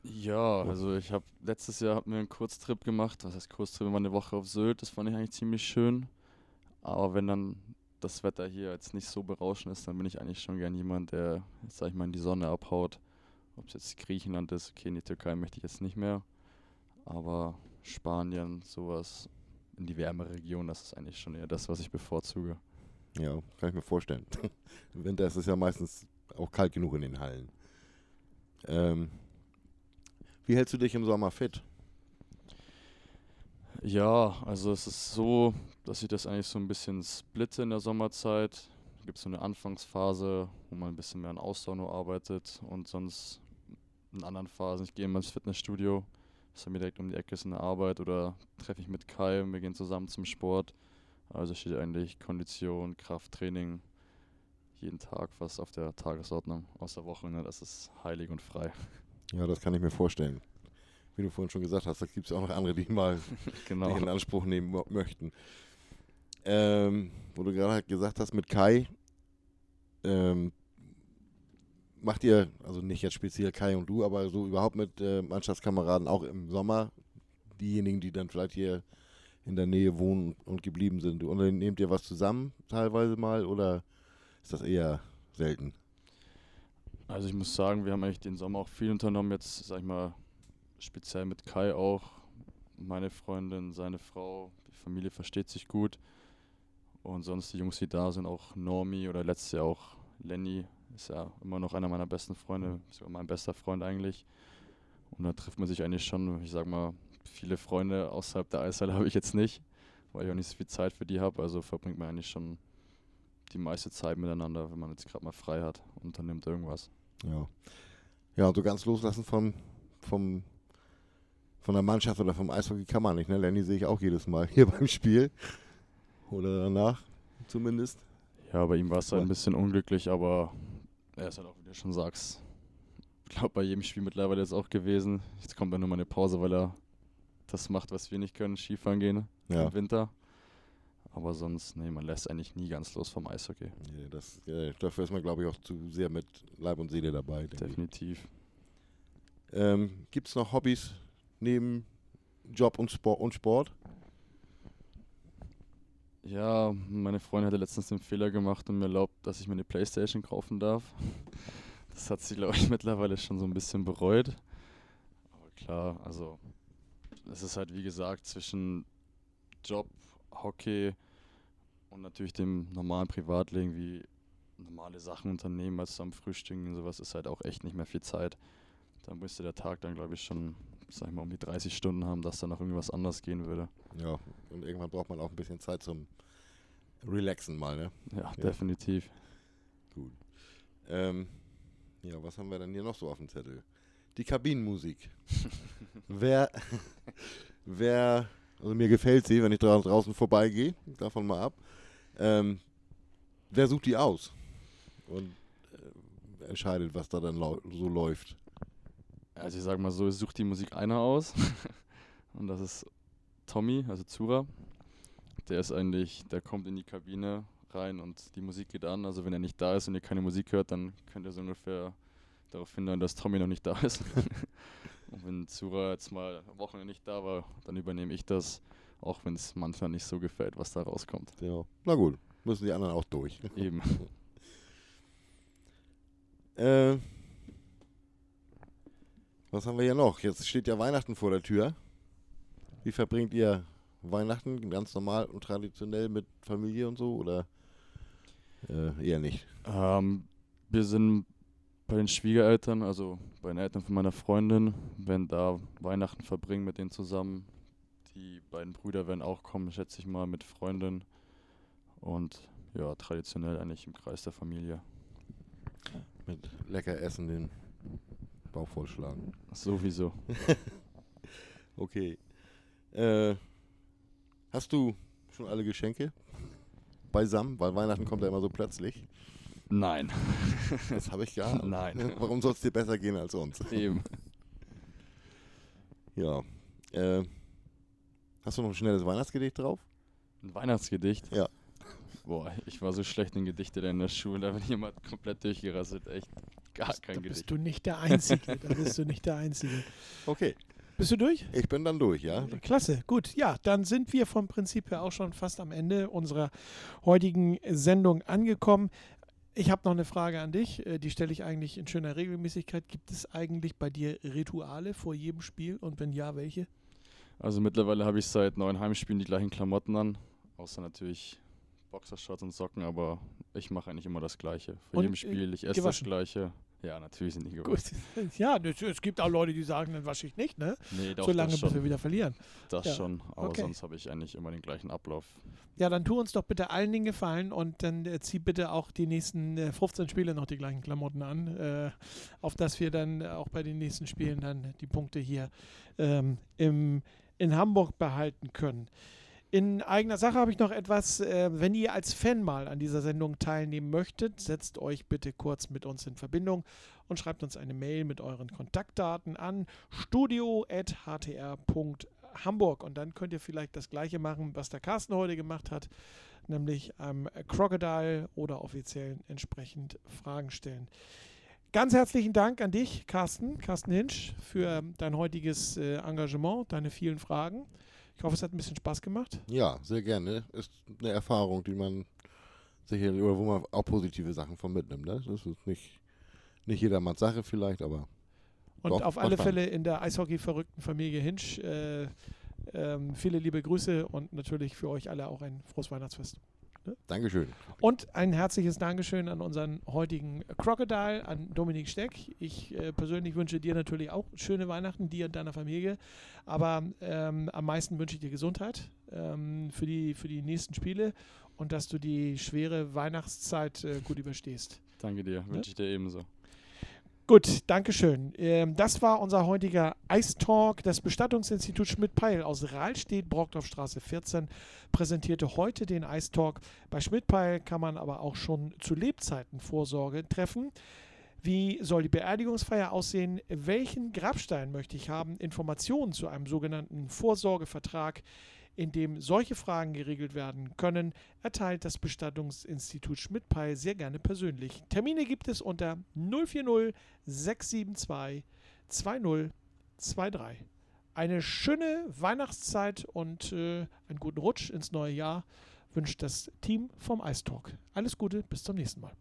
Ja, also ich habe letztes Jahr hab mir einen Kurztrip gemacht. Was heißt Kurztrip? Immer eine Woche auf Sylt. Das fand ich eigentlich ziemlich schön. Aber wenn dann das Wetter hier jetzt nicht so berauschend ist, dann bin ich eigentlich schon gern jemand, der, sag ich mal, in die Sonne abhaut. Ob es jetzt Griechenland ist, okay, in die Türkei möchte ich jetzt nicht mehr. Aber Spanien, sowas in die wärmere Region, das ist eigentlich schon eher das, was ich bevorzuge.
Ja, kann ich mir vorstellen. Im Winter ist es ja meistens auch kalt genug in den Hallen. Ähm, wie hältst du dich im Sommer fit?
Ja, also es ist so, dass ich das eigentlich so ein bisschen splitte in der Sommerzeit. Es gibt so eine Anfangsphase, wo man ein bisschen mehr an Ausdauer nur arbeitet und sonst in anderen Phasen, ich gehe immer ins Fitnessstudio, das ist mir direkt um die Ecke ist in der Arbeit oder treffe ich mit Kai und wir gehen zusammen zum Sport. Also steht eigentlich Kondition, Krafttraining jeden Tag fast auf der Tagesordnung, außer Wochenende, das ist heilig und frei.
Ja, das kann ich mir vorstellen. Wie du vorhin schon gesagt hast, da gibt es auch noch andere, die mal
genau.
in Anspruch nehmen möchten. Ähm, wo du gerade halt gesagt hast, mit Kai, ähm, macht ihr, also nicht jetzt speziell Kai und du, aber so überhaupt mit äh, Mannschaftskameraden auch im Sommer, diejenigen, die dann vielleicht hier in der Nähe wohnen und geblieben sind, und dann nehmt ihr was zusammen teilweise mal oder ist das eher selten?
Also ich muss sagen, wir haben eigentlich den Sommer auch viel unternommen, jetzt sag ich mal speziell mit Kai auch. Meine Freundin, seine Frau, die Familie versteht sich gut. Und sonst die Jungs, die da sind, auch Normi oder letztes Jahr auch Lenny, ist ja immer noch einer meiner besten Freunde, sogar mein bester Freund eigentlich. Und da trifft man sich eigentlich schon, ich sag mal, viele Freunde außerhalb der Eishalle habe ich jetzt nicht, weil ich auch nicht so viel Zeit für die habe. Also verbringt man eigentlich schon die meiste Zeit miteinander, wenn man jetzt gerade mal frei hat und unternimmt irgendwas.
Ja. Ja, und so ganz loslassen vom, vom, von der Mannschaft oder vom Eishockey kann man nicht. Ne? Lenny sehe ich auch jedes Mal hier beim Spiel. Oder danach zumindest.
Ja, bei ihm war es halt ein bisschen unglücklich, aber er ist halt auch, wie du schon sagst, ich glaube bei jedem Spiel mittlerweile jetzt auch gewesen. Jetzt kommt dann nur mal eine Pause, weil er das macht, was wir nicht können, Skifahren gehen
Ja.
im Winter. Aber sonst, nee, man lässt eigentlich nie ganz los vom Eishockey.
Nee, das, äh, dafür ist man, glaube ich, auch zu sehr mit Leib und Seele dabei.
Definitiv.
Ähm, Gibt es noch Hobbys neben Job und Sport? Und Sport?
Ja, meine Freundin hatte letztens den Fehler gemacht und mir erlaubt, dass ich mir eine Playstation kaufen darf. Das hat sie, glaube ich, mittlerweile schon so ein bisschen bereut. Aber klar, also es ist halt wie gesagt zwischen Job, Hockey und natürlich dem normalen Privatleben wie normale Sachen unternehmen, als am Frühstücken und sowas ist halt auch echt nicht mehr viel Zeit. Da müsste der Tag dann, glaube ich, schon, sag ich mal, um die 30 Stunden haben, dass da noch irgendwas anders gehen würde.
Ja, und irgendwann braucht man auch ein bisschen Zeit zum Relaxen mal, ne?
Ja, definitiv.
Gut. Ähm, ja, was haben wir denn hier noch so auf dem Zettel? Die Kabinenmusik. wer, wer, also mir gefällt sie, wenn ich dra draußen vorbeigehe, davon mal ab. Ähm, wer sucht die aus? Und äh, entscheidet, was da dann so läuft.
Also ich sag mal so, es sucht die Musik einer aus. und das ist Tommy, also Zura. Der ist eigentlich, der kommt in die Kabine rein und die Musik geht an. Also wenn er nicht da ist und ihr keine Musik hört, dann könnt ihr so ungefähr darauf hindern, dass Tommy noch nicht da ist. und wenn Zura jetzt mal am Wochenende nicht da war, dann übernehme ich das, auch wenn es manchmal nicht so gefällt, was da rauskommt.
Ja. Na gut, müssen die anderen auch durch.
Eben.
Äh, was haben wir hier noch? Jetzt steht ja Weihnachten vor der Tür. Wie verbringt ihr Weihnachten? Ganz normal und traditionell mit Familie und so? Oder äh, eher nicht?
Ähm, wir sind bei den Schwiegereltern, also bei den Eltern von meiner Freundin, werden da Weihnachten verbringen mit denen zusammen. Die beiden Brüder werden auch kommen, schätze ich mal, mit Freundin. Und ja, traditionell eigentlich im Kreis der Familie.
Mit lecker Essen den Bauch vollschlagen.
Sowieso.
Okay. Äh, hast du schon alle Geschenke beisammen? Weil Weihnachten kommt ja immer so plötzlich.
Nein.
Das habe ich geahnt.
Nein.
Warum soll es dir besser gehen als uns?
Eben.
Ja. Äh, hast du noch ein schnelles Weihnachtsgedicht drauf?
Ein Weihnachtsgedicht?
Ja.
Boah, ich war so schlecht in Gedichte in der Schule, da bin ich immer komplett durchgerasselt. Echt gar kein
da
Gedicht.
bist du nicht der Einzige. da bist du nicht der Einzige.
Okay,
Bist du durch?
ich bin dann durch, ja?
Klasse, gut. Ja, dann sind wir vom Prinzip her auch schon fast am Ende unserer heutigen Sendung angekommen. Ich habe noch eine Frage an dich, äh, die stelle ich eigentlich in schöner Regelmäßigkeit. Gibt es eigentlich bei dir Rituale vor jedem Spiel und wenn ja, welche?
Also mittlerweile habe ich seit neun Heimspielen die gleichen Klamotten an. Außer natürlich Boxershorts und Socken, aber ich mache eigentlich immer das Gleiche. Vor
Und,
jedem
äh,
Spiel, ich esse das
gewaschen?
Gleiche. Ja, natürlich sind die
Gut.
gewaschen.
Ja, es gibt auch Leute, die sagen, dann wasche ich nicht, ne?
Nee, doch,
Solange bis wir wieder verlieren.
Das
Ja,
schon. Aber
okay.
sonst habe ich eigentlich immer den gleichen Ablauf.
Ja, dann tu uns doch bitte allen den Gefallen und dann äh, zieh bitte auch die nächsten äh, 15 Spiele noch die gleichen Klamotten an, äh, auf dass wir dann auch bei den nächsten Spielen dann die Punkte hier ähm, im, in Hamburg behalten können. In eigener Sache habe ich noch etwas, äh, wenn ihr als Fan mal an dieser Sendung teilnehmen möchtet, setzt euch bitte kurz mit uns in Verbindung und schreibt uns eine Mail mit euren Kontaktdaten an studio.htr.hamburg und dann könnt ihr vielleicht das gleiche machen, was der Carsten heute gemacht hat, nämlich am Crocodile oder offiziell entsprechend Fragen stellen. Ganz herzlichen Dank an dich, Carsten, Carsten Hinsch, für dein heutiges äh, Engagement, deine vielen Fragen. Ich hoffe, es hat ein bisschen Spaß gemacht.
Ja, sehr gerne. Ist eine Erfahrung, die man sicherlich, oder wo man auch positive Sachen von mitnimmt. Ne? Das ist nicht, nicht jedermanns Sache vielleicht, aber
Und
Doch,
auf alle. Fälle in der Eishockey-verrückten Familie Hinsch äh, ähm, viele liebe Grüße und natürlich für euch alle auch ein frohes Weihnachtsfest.
Dankeschön.
Und ein herzliches Dankeschön an unseren heutigen Crocodile, an Dominik Steck. Ich äh, persönlich wünsche dir natürlich auch schöne Weihnachten, dir und deiner Familie. Aber ähm, am meisten wünsche ich dir Gesundheit ähm, für, die, für die nächsten Spiele und dass du die schwere Weihnachtszeit äh, gut überstehst.
Danke dir, wünsche ich dir ebenso.
Gut, Dankeschön. Ähm, das war unser heutiger Eistalk. Das Bestattungsinstitut Schmidt-Peil aus Rahlstedt, Brockdorfstraße 14, präsentierte heute den Eistalk. Bei Schmidt-Peil kann man aber auch schon zu Lebzeiten Vorsorge treffen. Wie soll die Beerdigungsfeier aussehen? Welchen Grabstein möchte ich haben? Informationen zu einem sogenannten Vorsorgevertrag, in dem solche Fragen geregelt werden können, erteilt das Bestattungsinstitut Schmidt-Peil sehr gerne persönlich. Termine gibt es unter 040 672 2023. Eine schöne Weihnachtszeit und äh, einen guten Rutsch ins neue Jahr wünscht das Team vom Eistalk. Alles Gute, bis zum nächsten Mal.